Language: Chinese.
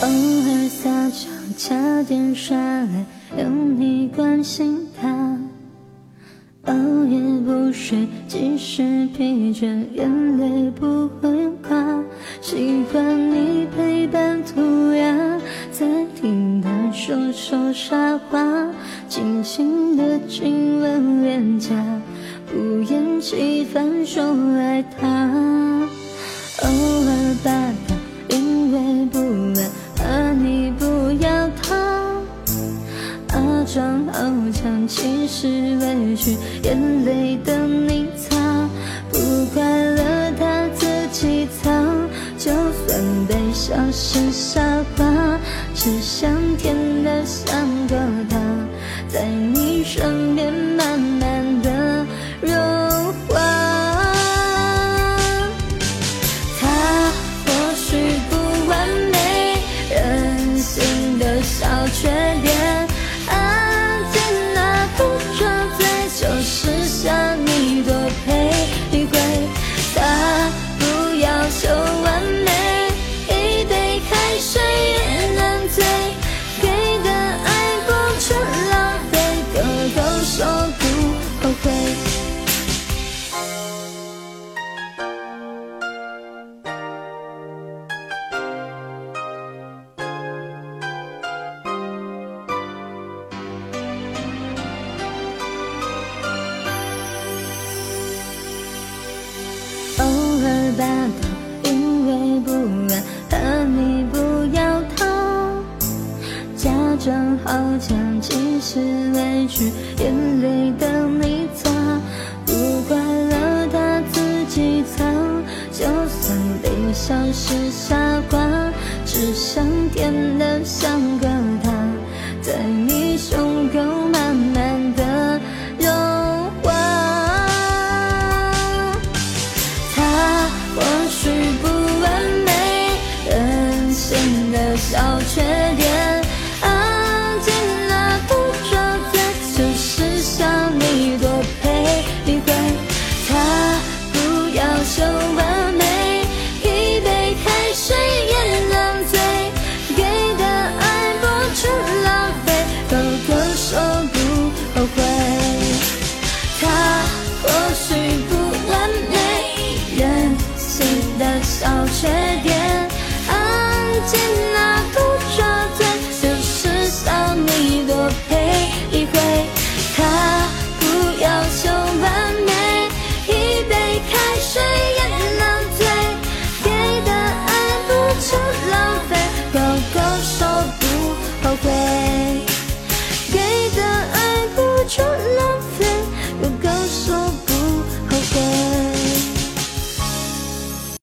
偶尔撒娇加点耍赖，有你关心他。熬夜不睡，即使疲倦，眼泪不会挂。习惯你陪伴涂鸦，在听他说说傻话，轻轻的亲吻脸颊，不厌其烦说爱他。偶尔霸强，其实委屈，眼泪等你擦。不快乐他自己藏，就算悲伤是傻瓜，只想甜的像个装好强，其实委屈，眼泪等你擦。不快乐他自己藏，就算悲伤是傻瓜，只想甜的像个他，在你胸口慢慢的融化。他或许不完美，任性的小缺浪费，口口